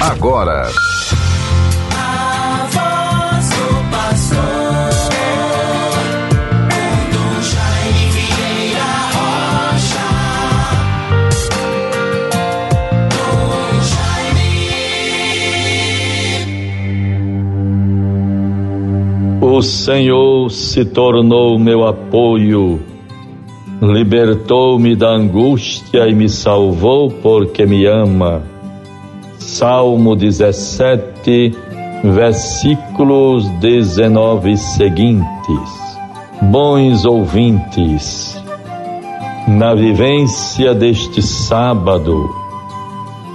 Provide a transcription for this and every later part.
agora. O Senhor se tornou meu apoio, libertou-me da angústia e me salvou porque me ama. Salmo 17, versículos 19 seguintes. Bons ouvintes, na vivência deste sábado,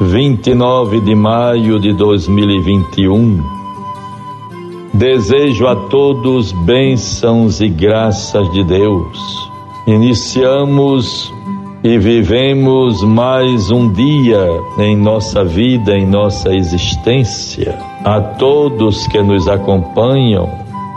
29 de maio de 2021, Desejo a todos bênçãos e graças de Deus. Iniciamos e vivemos mais um dia em nossa vida, em nossa existência. A todos que nos acompanham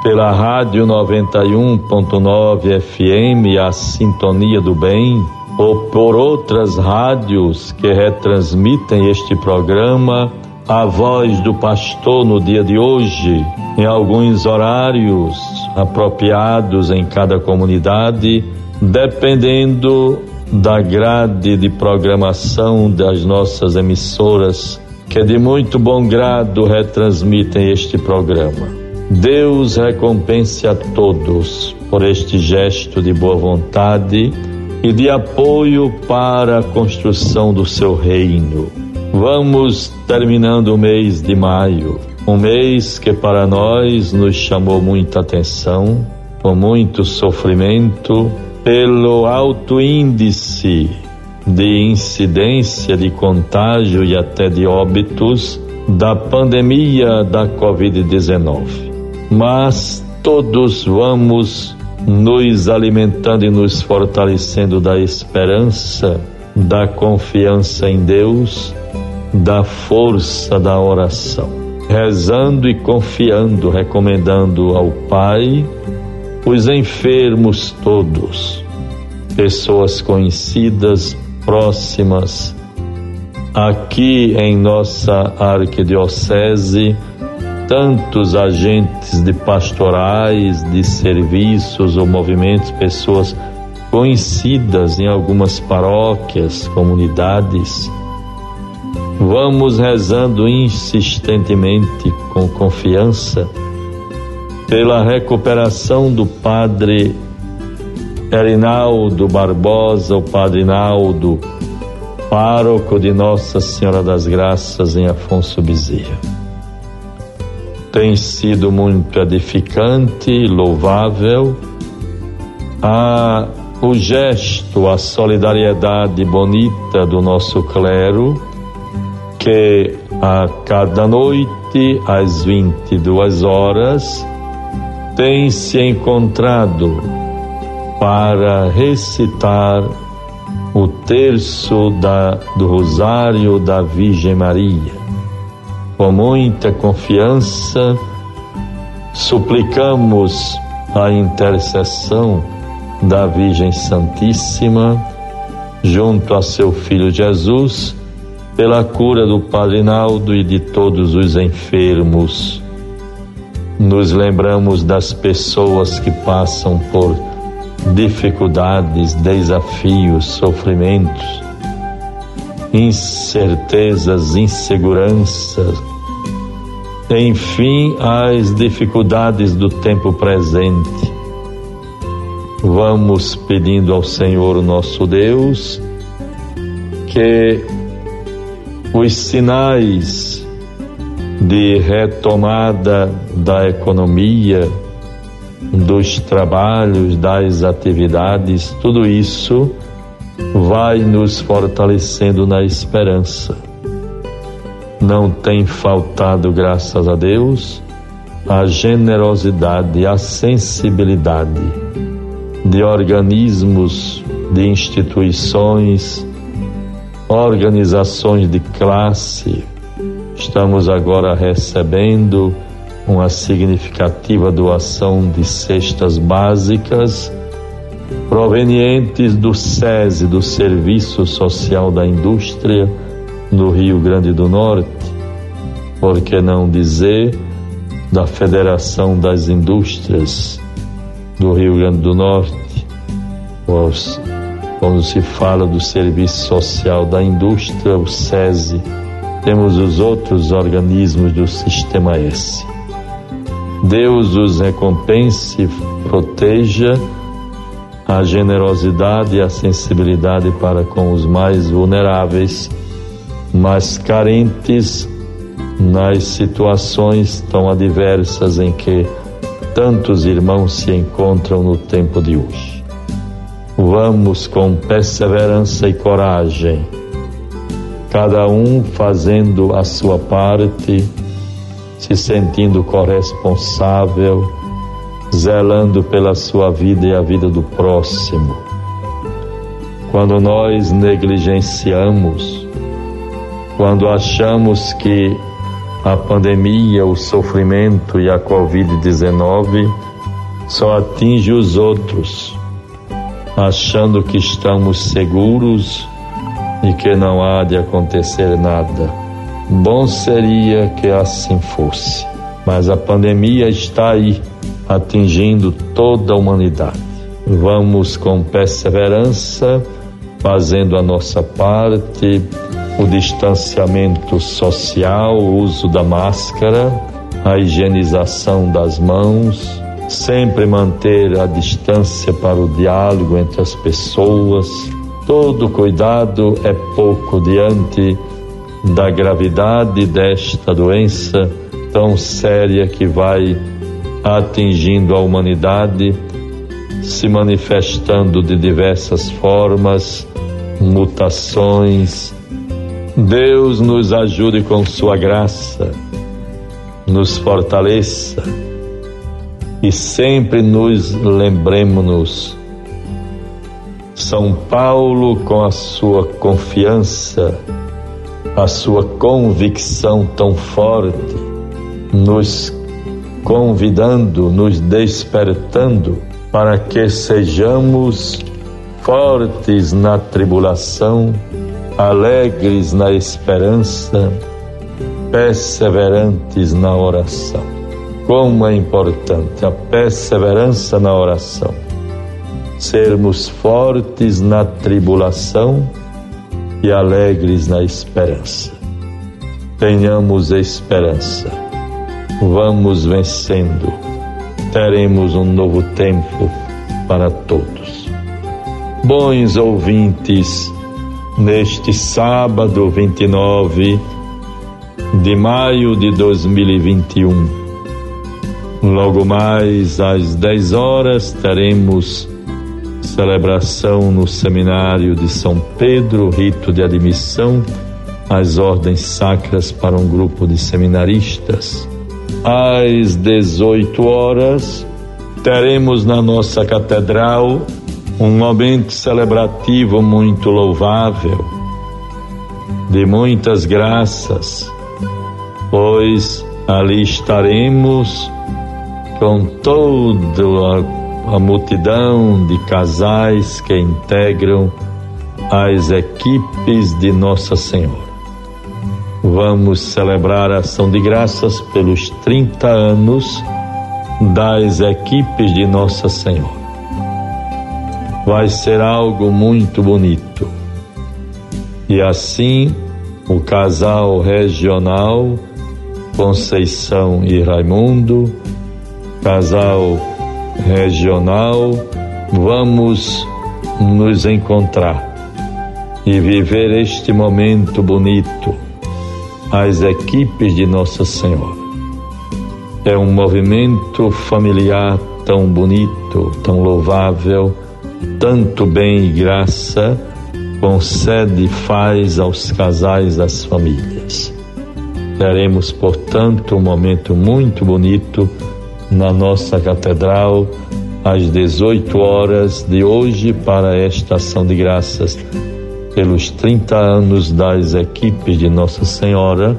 pela Rádio 91.9 FM, a Sintonia do Bem, ou por outras rádios que retransmitem este programa a voz do pastor no dia de hoje, em alguns horários apropriados em cada comunidade, dependendo da grade de programação das nossas emissoras, que de muito bom grado retransmitem este programa. Deus recompense a todos por este gesto de boa vontade e de apoio para a construção do seu reino. Vamos terminando o mês de maio, um mês que para nós nos chamou muita atenção, com muito sofrimento, pelo alto índice de incidência de contágio e até de óbitos da pandemia da Covid-19. Mas todos vamos nos alimentando e nos fortalecendo da esperança, da confiança em Deus da força da oração, rezando e confiando, recomendando ao Pai os enfermos todos, pessoas conhecidas, próximas, aqui em nossa arquidiocese, tantos agentes de pastorais, de serviços ou movimentos, pessoas conhecidas em algumas paróquias, comunidades, Vamos rezando insistentemente, com confiança, pela recuperação do Padre Erinaldo Barbosa, o Padre Naldo, pároco de Nossa Senhora das Graças em Afonso Bezerra. Tem sido muito edificante, louvável, a, o gesto, a solidariedade bonita do nosso clero que a cada noite, às 22 horas, tem se encontrado para recitar o terço da, do Rosário da Virgem Maria. Com muita confiança, suplicamos a intercessão da Virgem Santíssima junto a seu Filho Jesus pela cura do Padre Naldo e de todos os enfermos. Nos lembramos das pessoas que passam por dificuldades, desafios, sofrimentos, incertezas, inseguranças, enfim, as dificuldades do tempo presente. Vamos pedindo ao Senhor nosso Deus que os sinais de retomada da economia, dos trabalhos, das atividades, tudo isso vai nos fortalecendo na esperança. Não tem faltado, graças a Deus, a generosidade, a sensibilidade de organismos, de instituições, organizações de classe. Estamos agora recebendo uma significativa doação de cestas básicas provenientes do SESI, do Serviço Social da Indústria, no Rio Grande do Norte, por que não dizer, da Federação das Indústrias do Rio Grande do Norte, quando se fala do Serviço Social da Indústria, o SESI, temos os outros organismos do Sistema S. Deus os recompense proteja a generosidade e a sensibilidade para com os mais vulneráveis, mais carentes nas situações tão adversas em que tantos irmãos se encontram no tempo de hoje. Vamos com perseverança e coragem, cada um fazendo a sua parte, se sentindo corresponsável, zelando pela sua vida e a vida do próximo. Quando nós negligenciamos, quando achamos que a pandemia, o sofrimento e a Covid-19 só atinge os outros, achando que estamos seguros e que não há de acontecer nada. Bom seria que assim fosse, mas a pandemia está aí, atingindo toda a humanidade. Vamos com perseverança, fazendo a nossa parte o distanciamento social, o uso da máscara, a higienização das mãos, sempre manter a distância para o diálogo entre as pessoas. Todo cuidado é pouco diante da gravidade desta doença tão séria que vai atingindo a humanidade, se manifestando de diversas formas, mutações, Deus nos ajude com Sua graça, nos fortaleça e sempre nos lembremos-nos. São Paulo, com a sua confiança, a sua convicção tão forte, nos convidando, nos despertando para que sejamos fortes na tribulação alegres na esperança, perseverantes na oração. Como é importante a perseverança na oração. Sermos fortes na tribulação e alegres na esperança. Tenhamos esperança. Vamos vencendo. Teremos um novo tempo para todos. Bons ouvintes, neste sábado 29 de maio de 2021. Logo mais às 10 horas teremos celebração no seminário de São Pedro, rito de admissão às ordens sacras para um grupo de seminaristas. Às 18 horas teremos na nossa catedral um momento celebrativo muito louvável, de muitas graças, pois ali estaremos com toda a, multidão de casais que integram as equipes de Nossa Senhora. Vamos celebrar a ação de graças pelos 30 anos das equipes de Nossa Senhora vai ser algo muito bonito. E assim, o casal regional Conceição e Raimundo, casal regional, vamos nos encontrar e viver este momento bonito, as equipes de Nossa Senhora. É um movimento familiar tão bonito, tão louvável tanto bem e graça concede e faz aos casais das famílias. Teremos, portanto, um momento muito bonito na nossa catedral às 18 horas de hoje para esta ação de graças pelos 30 anos das equipes de Nossa Senhora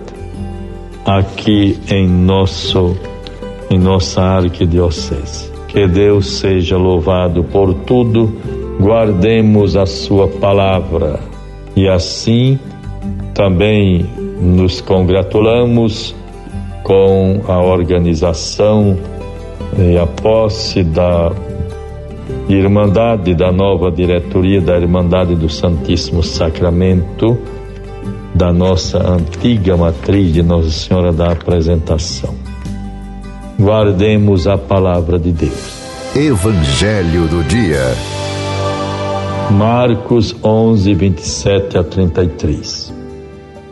aqui em nosso em nossa arquidiocese. Que Deus seja louvado por tudo, guardemos a Sua palavra e assim também nos congratulamos com a organização e a posse da Irmandade da nova diretoria da Irmandade do Santíssimo Sacramento, da nossa antiga matriz de Nossa Senhora da Apresentação. Guardemos a palavra de Deus. Evangelho do Dia. Marcos 11, 27 a 33.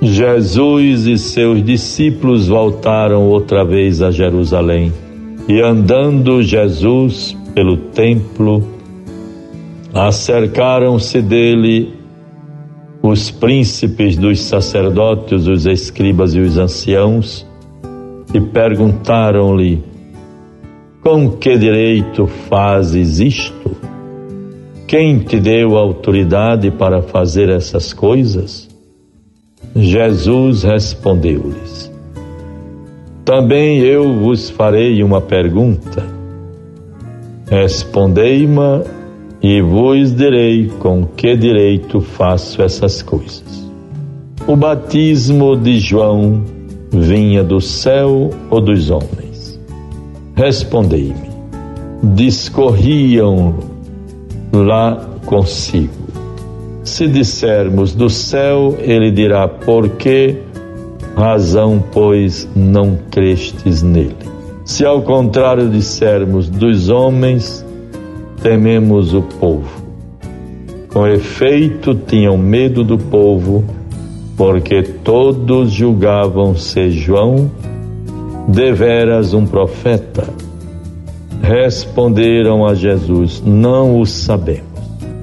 Jesus e seus discípulos voltaram outra vez a Jerusalém e andando Jesus pelo templo, acercaram-se dele os príncipes dos sacerdotes, os escribas e os anciãos e perguntaram-lhe: Com que direito fazes isto? Quem te deu autoridade para fazer essas coisas? Jesus respondeu-lhes: Também eu vos farei uma pergunta. Respondei-me e vos direi com que direito faço essas coisas. O batismo de João vinha do céu ou dos homens? Respondei-me. Discorriam lá consigo. Se dissermos do céu, ele dirá: Por que razão, pois, não crestes nele? Se ao contrário dissermos dos homens, tememos o povo. Com efeito, tinham medo do povo, porque todos julgavam ser João deveras um profeta. Responderam a Jesus: Não o sabemos.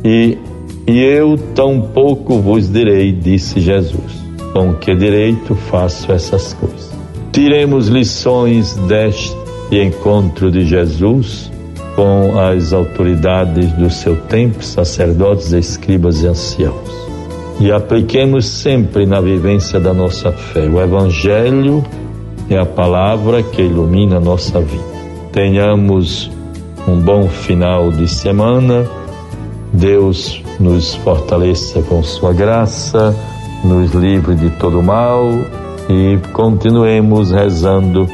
E e eu tampouco vos direi, disse Jesus, com que direito faço essas coisas. Tiremos lições deste encontro de Jesus com as autoridades do seu tempo, sacerdotes, escribas e anciãos. E apliquemos sempre na vivência da nossa fé. O Evangelho é a palavra que ilumina a nossa vida. Tenhamos um bom final de semana. Deus nos fortaleça com Sua graça, nos livre de todo mal e continuemos rezando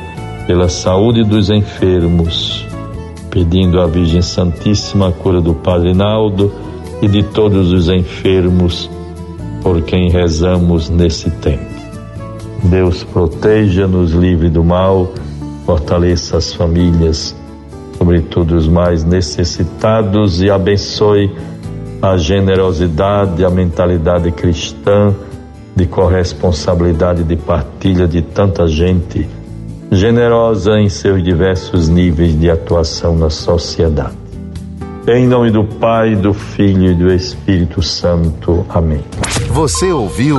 pela saúde dos enfermos, pedindo à Virgem Santíssima a cura do Padre Naldo e de todos os enfermos por quem rezamos nesse tempo. Deus proteja, nos livre do mal, fortaleça as famílias, sobretudo os mais necessitados, e abençoe a generosidade, a mentalidade cristã de corresponsabilidade, de partilha de tanta gente generosa em seus diversos níveis de atuação na sociedade. Em nome do Pai, do Filho e do Espírito Santo. Amém. Você ouviu